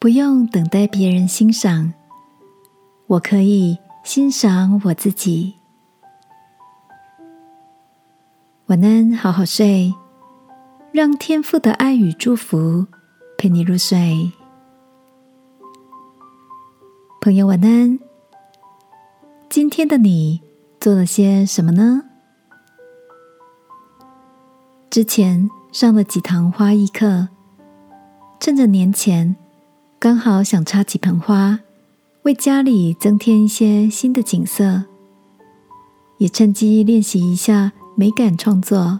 不用等待别人欣赏，我可以欣赏我自己。晚安，好好睡，让天父的爱与祝福陪你入睡。朋友，晚安。今天的你做了些什么呢？之前上了几堂花艺课，趁着年前，刚好想插几盆花，为家里增添一些新的景色，也趁机练习一下。美感创作，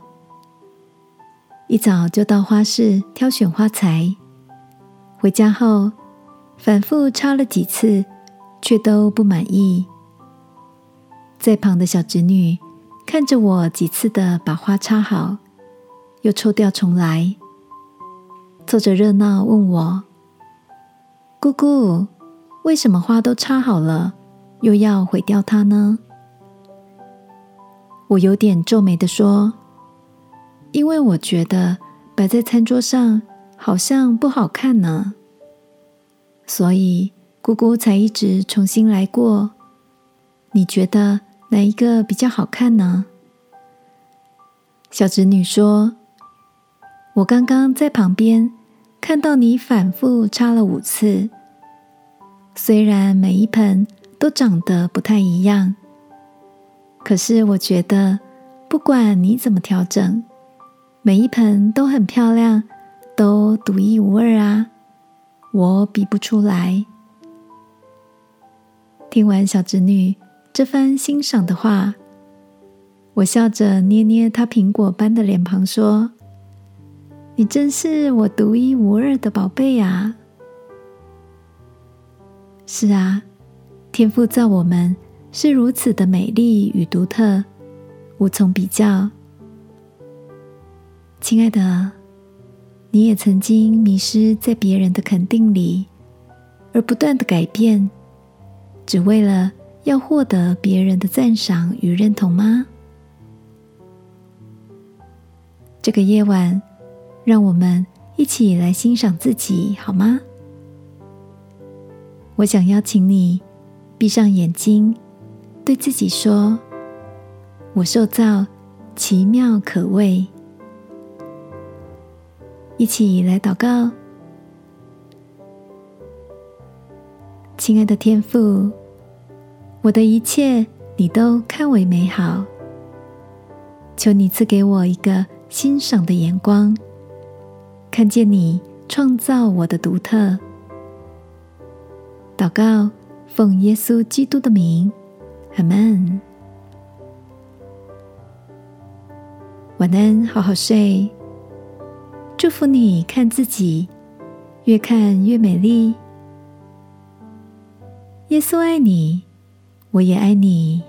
一早就到花市挑选花材。回家后，反复插了几次，却都不满意。在旁的小侄女看着我几次的把花插好，又抽掉重来，凑着热闹问我：“姑姑，为什么花都插好了，又要毁掉它呢？”我有点皱眉的说：“因为我觉得摆在餐桌上好像不好看呢，所以姑姑才一直重新来过。你觉得哪一个比较好看呢？”小侄女说：“我刚刚在旁边看到你反复插了五次，虽然每一盆都长得不太一样。”可是我觉得，不管你怎么调整，每一盆都很漂亮，都独一无二啊！我比不出来。听完小侄女这番欣赏的话，我笑着捏捏她苹果般的脸庞，说：“你真是我独一无二的宝贝呀！”是啊，天赋造我们。是如此的美丽与独特，无从比较。亲爱的，你也曾经迷失在别人的肯定里，而不断的改变，只为了要获得别人的赞赏与认同吗？这个夜晚，让我们一起来欣赏自己，好吗？我想邀请你闭上眼睛。对自己说：“我受造奇妙可畏。”一起来祷告，亲爱的天父，我的一切你都看为美好。求你赐给我一个欣赏的眼光，看见你创造我的独特。祷告，奉耶稣基督的名。阿门。晚安，好好睡。祝福你看自己越看越美丽。耶稣爱你，我也爱你。